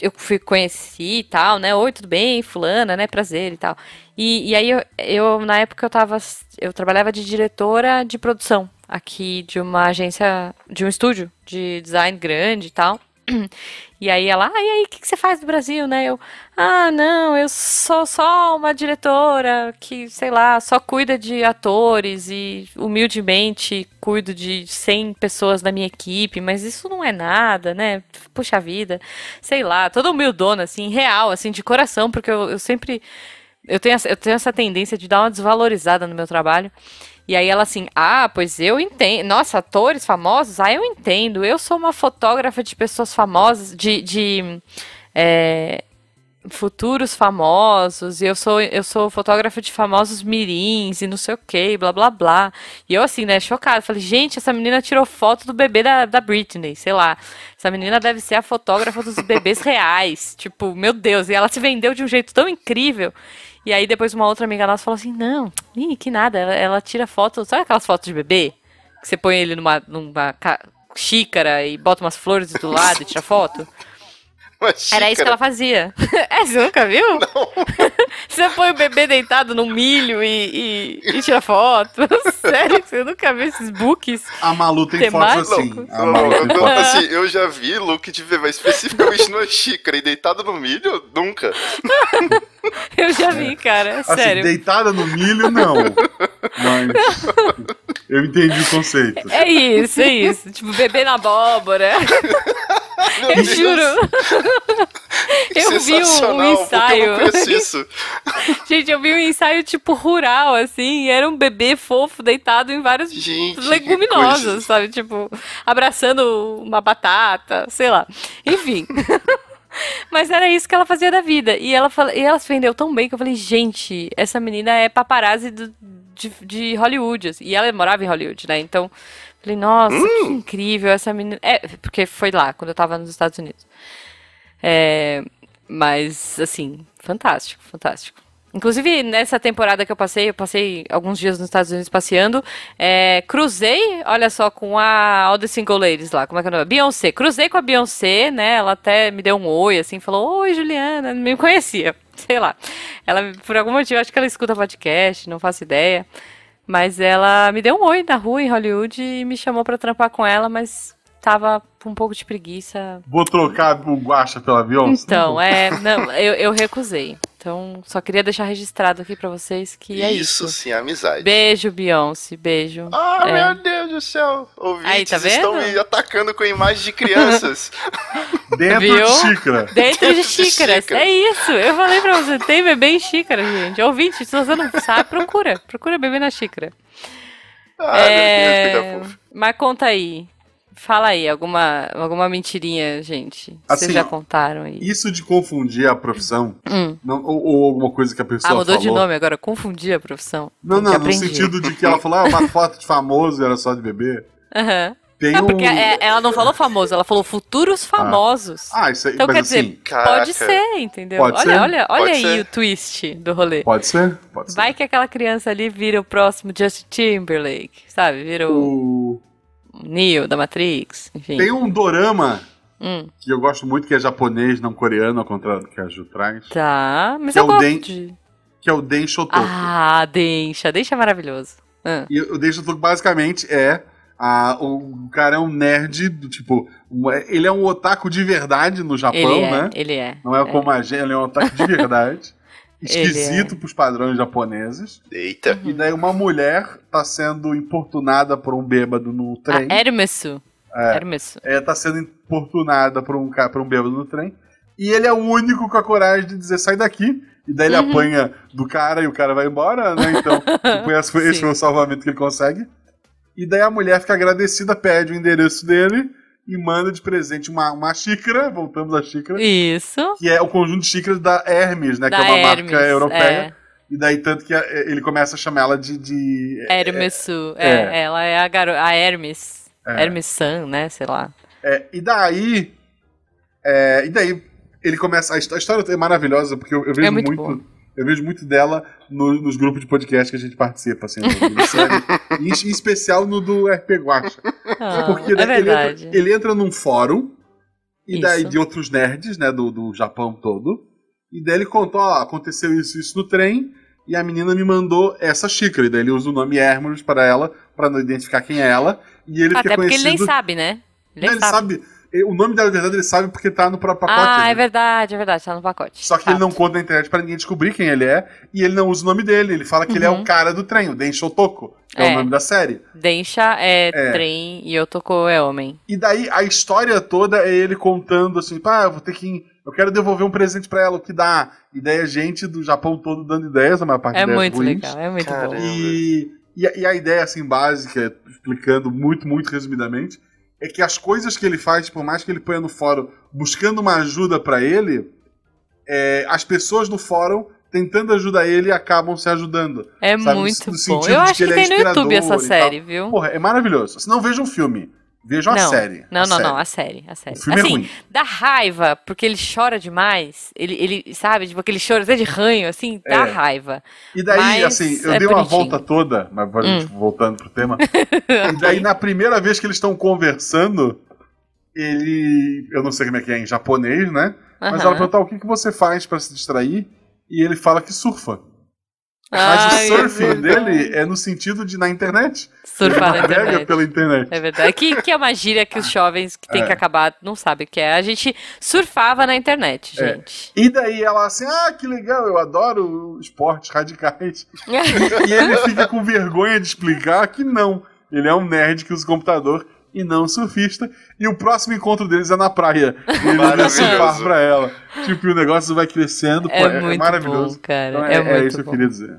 eu fui conheci e tal, né? Oi, tudo bem? Fulana, né? Prazer e tal. E, e aí eu, eu, na época eu tava, eu trabalhava de diretora de produção aqui de uma agência, de um estúdio de design grande e tal. *clears throat* E aí ela, ah, e aí, o que, que você faz no Brasil, né? Eu, ah, não, eu sou só uma diretora que, sei lá, só cuida de atores e humildemente cuido de 100 pessoas da minha equipe, mas isso não é nada, né? Puxa vida, sei lá, toda humildona, assim, real, assim, de coração, porque eu, eu sempre. Eu tenho, eu tenho essa tendência de dar uma desvalorizada no meu trabalho. E aí ela assim, ah, pois eu entendo. Nossa, atores famosos? Ah, eu entendo. Eu sou uma fotógrafa de pessoas famosas, de. de é, futuros famosos, e eu sou, eu sou fotógrafa de famosos mirins, e não sei o que, blá blá blá. E eu, assim, né, chocada. Falei, gente, essa menina tirou foto do bebê da, da Britney, sei lá. Essa menina deve ser a fotógrafa dos bebês reais. Tipo, meu Deus, e ela se vendeu de um jeito tão incrível. E aí depois uma outra amiga nossa falou assim, não, ih, que nada, ela, ela tira fotos, sabe aquelas fotos de bebê? Que você põe ele numa, numa xícara e bota umas flores do lado e tira foto? Era isso que ela fazia. *laughs* é, você nunca viu? Não. *laughs* você põe o bebê deitado no milho e, e, e tira foto. *laughs* Sério, você nunca viu esses books? A Malu tem fotos assim. A Malu Não, tem não, fotos. assim, eu já vi look de bebê especificamente numa xícara e deitado no milho, nunca. Eu já vi, cara. Assim, Sério. deitada no milho, não. Mas eu entendi o conceito. É isso, é isso. Tipo, bebê na abóbora. *laughs* Meu Eu Deus, juro. *laughs* Eu vi um, um eu ensaio. não conheço isso. *laughs* Gente, eu vi um ensaio tipo rural, assim, e era um bebê fofo deitado em vários Gente, leguminosas, sabe? Tipo, abraçando uma batata, sei lá. Enfim. Mas era isso que ela fazia da vida. E ela, fala- e ela se vendeu tão bem que eu falei, gente, essa menina é paparazzi do- de, de Hollywood. assim. E ela morava em Hollywood, né? Então, falei, nossa, que incrível essa menina. É, porque foi lá, quando eu tava nos Estados Unidos. É, mas, assim, fantástico, fantástico. Inclusive, nessa temporada que eu passei, eu passei alguns dias nos Estados Unidos passeando, é, cruzei, olha só, com a the Single Ladies lá, como é que é o nome? Beyoncé. Cruzei com a Beyoncé, né? Ela até me deu um oi, assim, falou, oi, Juliana, não me conhecia, *laughs* sei lá. Ela, por algum motivo, acho que ela escuta podcast, não faço ideia. Mas ela me deu um oi na rua em Hollywood e me chamou pra trampar com ela, mas tava com um pouco de preguiça. Vou trocar o guacha pela Beyoncé? Então, é, não, eu, eu recusei. Então, só queria deixar registrado aqui pra vocês que é isso isso. sim, é amizade. Beijo, Beyoncé, beijo. Ah, É. meu Deus do céu. Ouvintes Aí, tá estão me atacando com imagens de crianças. *laughs* Dentro Viu? de xícara. Dentro de de xícaras. xícara. É isso. Eu falei pra você, tem bebê em xícara, gente. Ouvinte, se você não sabe, procura. Procura bebê na xícara. Ah, É, meu Deus, coisa fofa. Mas conta aí. Fala aí, alguma, alguma mentirinha, gente. Assim, Vocês já contaram aí. Isso de confundir a profissão, Hum. não- ou, ou alguma coisa que a pessoa Ah, mudou falou. de nome agora. Confundi a profissão. Não, não, no sentido de que ela falou, ah, uma *laughs* foto de famoso era só de bebê. Aham. Tem Não, um... porque é- ela não falou famoso, ela falou futuros famosos. Ah, isso aí, Então, mas quer assim, dizer, Caraca. pode ser, entendeu? Pode olha, ser, olha, olha pode aí ser. o twist do rolê. pode ser, pode ser. Vai que aquela criança ali vira o próximo Justin Timberlake, sabe? Vira o O... Neo da Matrix, enfim. Tem um dorama Hum, que eu gosto muito, que é japonês, não coreano, ao contrário do que a Ju traz, tá, mas Que é eu o gosto Den- de... que é o Den Shotoku. Ah, deixa, deixa maravilhoso. Ah, E o Den Shotoku basicamente é a, o cara é um nerd do tipo, um- ele é um otaku de verdade no Japão, ele é, né? ele é. Não é, como a gente, ele é um otaku de verdade. *laughs* É. esquisito pros padrões japoneses. Eita. E daí uma mulher tá sendo importunada por um bêbado no trem. Ah, Hermesu. Hermesu. É, tá sendo importunada por um, por um bêbado no trem. E ele é o único com a coragem de dizer, sai daqui. E daí ele Uhum. apanha do cara e o cara vai embora, né? Então, tipo, esse, foi, esse Sim. foi o salvamento que ele consegue. E daí a mulher fica agradecida, pede o endereço dele e manda de presente uma, uma xícara, voltamos à xícara, Isso. que é o conjunto de xícaras da Hermes, né? Da que é uma Hermes, marca europeia. é. E daí tanto que a- ele começa a chamar ela de... de Hermesu. É, é. ela é a garota. A Hermes. É. Hermes San, né? Sei lá. É, e daí. é, e daí ele começa. A histó- a história é maravilhosa, porque eu, eu vejo É muito muito. Eu vejo muito dela no- nos grupos de podcast que a gente participa, assim, no- no série. *laughs* em, em especial no do RP Guacha. Ah, Porque é daí ele, verdade. entra, ele entra num fórum, e daí de outros nerds, né, do, do Japão todo. E daí ele contou, ó, aconteceu isso isso no trem, e a menina me mandou essa xícara. E daí ele usa o nome Hermes para ela, para não identificar quem é ela. E ele fica Até porque ele nem sabe, né? Ele Não, nem ele sabe. sabe. O nome dela, na verdade, ele sabe porque tá no próprio pacote. Ah, né? é verdade, é verdade, tá no pacote. Só que ele Fato. não conta na internet pra ninguém descobrir quem ele é. E ele não usa o nome dele. Ele fala que ele é o cara do trem, o Den Shotoko. Que é. Uhum. É. o nome da série. Densha é, É. trem e Otoko é homem. E daí a história toda é ele contando assim: pá, eu vou ter que. Eu quero devolver um presente pra ela, o que dá? E daí a gente do Japão todo dando ideias, a maior parte É muito ruins. legal, é muito Caramba. bom. E, e, a, e a ideia, assim, básica, explicando muito, muito resumidamente, é que as coisas que ele faz, por mais que ele ponha no fórum buscando uma ajuda pra ele, é, as pessoas do fórum tentando ajudar ele acabam se ajudando. É sabe? muito No bom. sentido Eu acho que que, é tem no YouTube essa série, viu? Porra, é maravilhoso. Se não veja um filme, vejam a não, série. Não, a não, série. não, a série, a série. O filme é assim, ruim. dá raiva, porque ele chora demais. Ele, ele sabe, tipo aquele choro até de ranho, assim, dá É. raiva. E daí, Mas assim, eu é dei uma bonitinho. Hum. volta toda, mas a gente voltando pro tema. *laughs* E daí, na primeira vez que eles estão conversando, ele. Eu não sei como é que é em japonês, né? Mas Aham. ela pergunta o que, que você faz pra se distrair? E ele fala que surfa. Mas o é surfing dele é no sentido de na internet. Surfar na internet. pela internet. É verdade. Que, que é uma gíria que os jovens que tem É. que acabar não sabem o que é. A gente surfava na internet, É. gente. E daí ela assim, ah, que legal, eu adoro esportes radicais. *laughs* e ele fica com vergonha de explicar que não. Ele é um nerd que usa computador e não surfista. E o próximo encontro deles é na praia. E ele vai Maravilhoso. surfar pra ela. Tipo, e o negócio vai crescendo. É pô, é, muito maravilhoso. bom, cara. Então é, é, é muito isso que eu bom. queria dizer.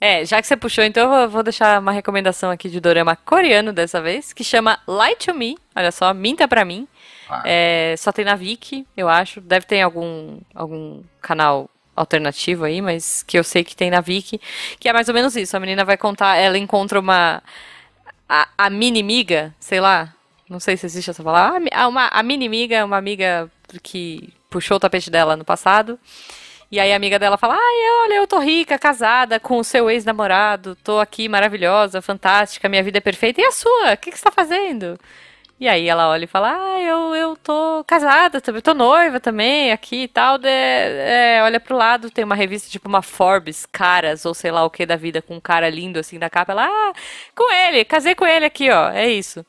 É, já que você puxou, então eu vou- deixar uma recomendação aqui de dorama coreano dessa vez, que chama Lie to Me. Olha só, minta pra mim. Ah. É, só tem na Viki, eu acho. Deve ter algum, algum canal alternativo aí, mas que eu sei que tem na Viki. Que é mais ou menos isso. A menina vai contar, ela encontra uma. A, a mini-miga, sei lá. Não sei se existe essa palavra. Ah, mi- ah, uma, a mini-miga uma amiga que puxou o tapete dela no passado. E aí a amiga dela fala: Ai, olha, eu tô rica, casada com o seu ex-namorado, tô aqui maravilhosa, fantástica, minha vida é perfeita. E a sua? O que, que você tá fazendo? E aí ela olha e fala: Ah, eu, eu tô casada também, tô noiva também, aqui e tal. De, é, olha pro lado, tem uma revista tipo uma Forbes, caras, ou sei lá o que da vida, com um cara lindo assim da capa. Ela, ah, com ele, casei com ele aqui, ó, é isso.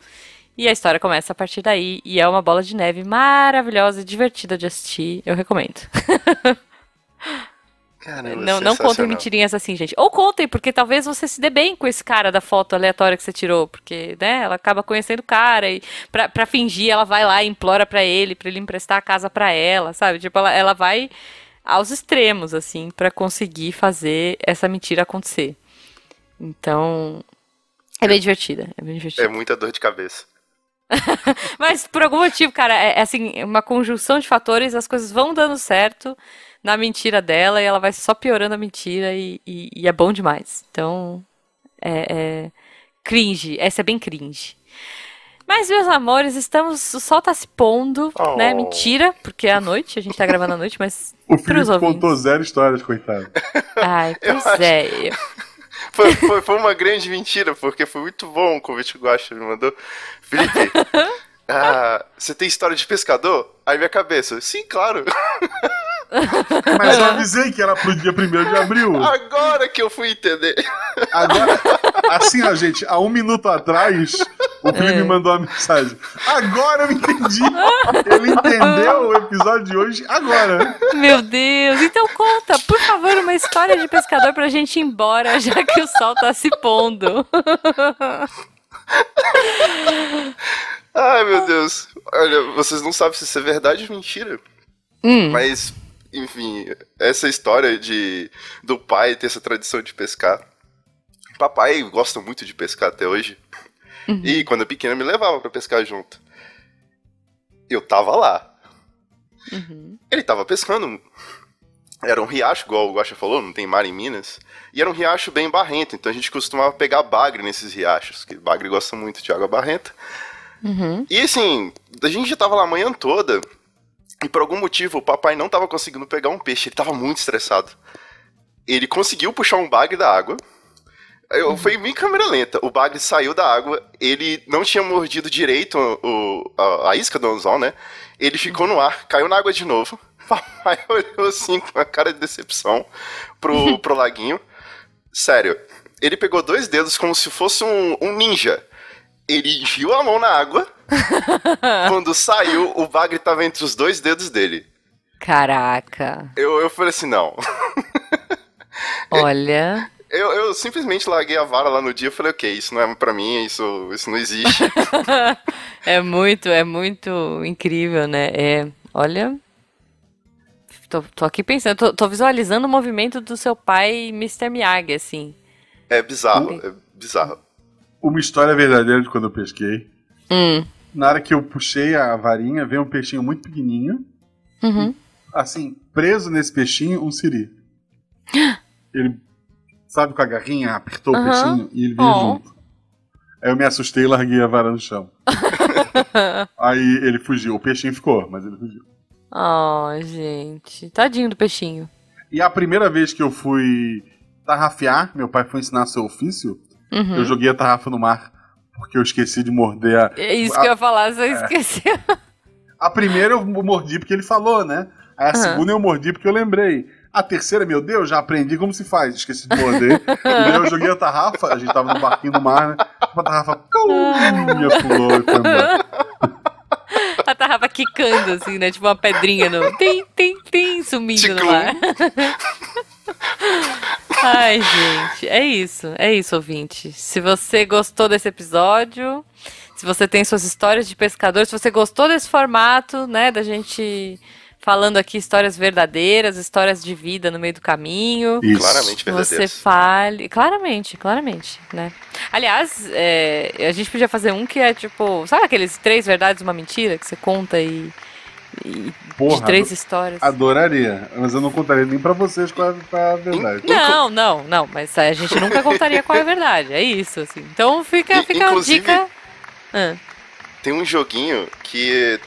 E a história começa a partir daí, e é uma bola de neve maravilhosa e divertida de assistir. Eu recomendo. *laughs* Caramba, Não, não contem mentirinhas assim, gente. Ou contem, porque talvez você se dê bem com esse cara da foto aleatória que você tirou. Porque, né, ela acaba conhecendo o cara e pra, pra fingir, ela vai lá e implora pra ele, pra ele emprestar a casa pra ela, sabe? Tipo, ela, ela vai aos extremos, assim, pra conseguir fazer essa mentira acontecer. Então, é bem divertida, é bem divertida. É muita dor de cabeça. *laughs* Mas por algum motivo, cara, é, é assim, uma conjunção de fatores, as coisas vão dando certo na mentira dela e ela vai só piorando a mentira e, e- e é bom demais. Então, é, é cringe, essa é bem cringe. Mas, meus amores, estamos. O sol tá se pondo, né? Oh. Mentira, porque é à noite, a gente tá gravando à noite, mas. *laughs* O Felipe contou zero histórias, coitado. Ai, *laughs* Eu pois acho- é. eu- Foi, foi, foi uma grande mentira, porque foi muito bom o convite que o Guaxa me mandou. Felipe, *laughs* ah, você tem história de pescador? Aí minha cabeça, sim, claro. *laughs* Mas eu avisei que era pro dia 1 de abril. Agora que eu fui entender. Agora, assim, ó, gente, há um minuto atrás, o Felipe É. me mandou uma mensagem. Agora eu entendi. Ele entendeu o episódio de hoje agora. Meu Deus, então conta, por favor, uma história de pescador pra gente ir embora, já que o sol tá se pondo. Ai, meu Deus. Olha, vocês não sabem se isso é verdade ou mentira. Hum, Mas, enfim, essa história de do pai ter essa tradição de pescar. Papai gosta muito de pescar até hoje. E quando eu pequeno me levava pra pescar junto. Eu tava lá. uhum. Ele tava pescando. Era um riacho, igual o Guaxa falou, não tem mar em Minas. E era um riacho bem barrento, então a gente costumava pegar bagre nesses riachos, que bagre gosta muito de água barrenta. Uhum. E assim, a gente já tava lá a manhã toda, e por algum motivo o papai não tava conseguindo pegar um peixe, ele tava muito estressado. Ele conseguiu puxar um bagre da água. Eu, Foi em câmera lenta. O bagre saiu da água, ele não tinha mordido direito o, a, a isca do anzol, né? Ele ficou no ar, caiu na água de novo. *laughs* Papai olhou assim com a cara de decepção pro, pro laguinho. Sério, ele pegou dois dedos como se fosse um, um ninja. Ele enfiou a mão na água. *laughs* Quando saiu, o bagre tava entre os dois dedos dele. Caraca, Eu, eu falei assim, não. *laughs* olha. Eu, eu simplesmente larguei a vara lá no dia e falei, ok, isso não é pra mim, isso, isso não existe. *laughs* É muito, é muito incrível, né? É, olha. Tô, tô aqui pensando, tô, tô visualizando o movimento do seu pai, Mr. Miyagi, assim. É bizarro, é bizarro. Uma história verdadeira de quando eu pesquei. Hum. Na hora que eu puxei a varinha, veio um peixinho muito pequenininho. Uhum. assim, preso nesse peixinho, um siri. *gasps* Ele, sabe, com a garrinha, apertou o Aham. peixinho e ele veio Oh. junto. Aí eu me assustei e larguei a vara no chão. *laughs* Aí ele fugiu. O peixinho ficou, mas ele fugiu. Oh, gente. Tadinho do peixinho. E a primeira vez que eu fui tarrafiar, meu pai foi ensinar seu ofício, Uhum. eu joguei a tarrafa no mar. Porque eu esqueci de morder a. É isso que eu ia falar, você É. esqueceu. *laughs* A primeira eu mordi porque ele falou, né? Aí a Aham. segunda eu mordi porque eu lembrei. A terceira, meu Deus, já aprendi como se faz. Esqueci de morder. *laughs* e eu joguei a tarrafa, a gente tava no barquinho do mar, né? A tarrafa e foi embora. *laughs* A tarrafa quicando, assim, né? Tipo uma pedrinha no. Tim, tim, tim, sumindo no Ticlum. Ai, gente. É isso. É isso, ouvinte. Se você gostou desse episódio, se você tem suas histórias de pescador, se você gostou desse formato, né? Da gente falando aqui histórias verdadeiras, histórias de vida no meio do caminho. Isso. Claramente Você verdadeiro. fale. Claramente, claramente, né? Aliás, é, a gente podia fazer um que é tipo. Sabe aqueles três verdades e uma mentira que você conta e. e Porra, de três histórias? Adoraria. Mas eu não contaria nem pra vocês qual é qual é a verdade. Não, não, não, mas a gente nunca contaria qual é a verdade. É isso, assim. Então fica, fica a dica. Ah, Tem um joguinho que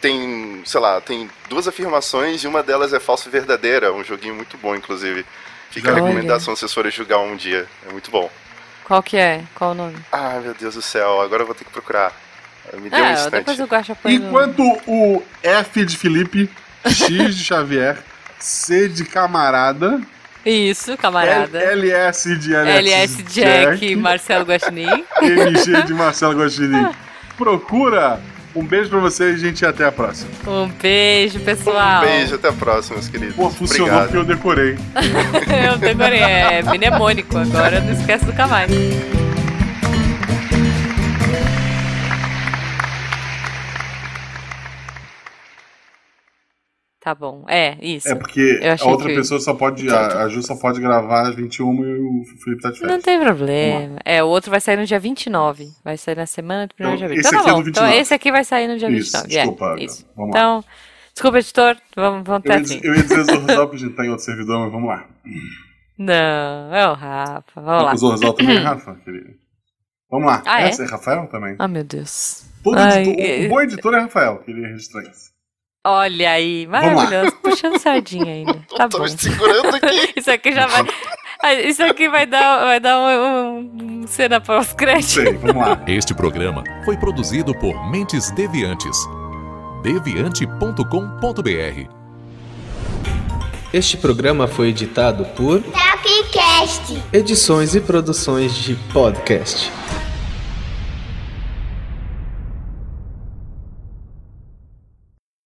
tem, sei lá, tem duas afirmações e uma delas é falsa e verdadeira. Um joguinho muito bom, inclusive. Fica a Olha. recomendação se vocês forem jogar um dia. É muito bom. qual que é? Qual o nome? Ah, meu Deus do céu, agora eu vou ter que procurar. Me deu um Ah, instante. no- Enquanto o F de Felipe, X de Xavier, C de camarada, Isso, camarada. L- LS de LS, LS Jack, Marcelo Guaxinim. *laughs* MG de Marcelo Guaxinim. Procura. Um beijo pra vocês, gente, e até a próxima. Um beijo, pessoal. Um beijo, até a próxima, meus queridos. Pô, funcionou Obrigado. porque eu decorei. *laughs* Eu decorei, é mnemônico, agora não esquece nunca mais. Tá bom, é, isso. É porque a outra que- pessoa só pode. A, a Ju só pode gravar às 21 e o Felipe tá de Não férias. tem problema. É, o outro vai sair no dia 29. Vai sair na semana do 1 de Então, esse Então tá aqui é bom. Então 29. esse aqui vai sair no dia Isso, 29. é, desculpa, isso. vamos lá. Então, desculpa, editor. Vamos, vamos Eu assim. eu ia dizer Zorzal porque a gente tá em outro servidor, mas vamos lá. Não, é o Rafa. Vamos lá. O Zorzal também é Rafa, querido. Vamos lá. Ah, é? Essa é Rafael também. Ah, meu Deus. Todo Ai, editor, é- o bom editor é Rafael, queria registrar isso. Olha aí, maravilhoso. Puxando sardinha ainda. *laughs* Tá Tô bom. segurando aqui. *laughs* Isso aqui já vai. Ah, Isso aqui vai dar, vai dar um, um, cena pós-crédito. Vamos lá. *laughs* Este programa foi produzido por Mentes Deviantes. deviante.com.br Este programa foi editado por Tapcast. Edições e Produções de Podcast.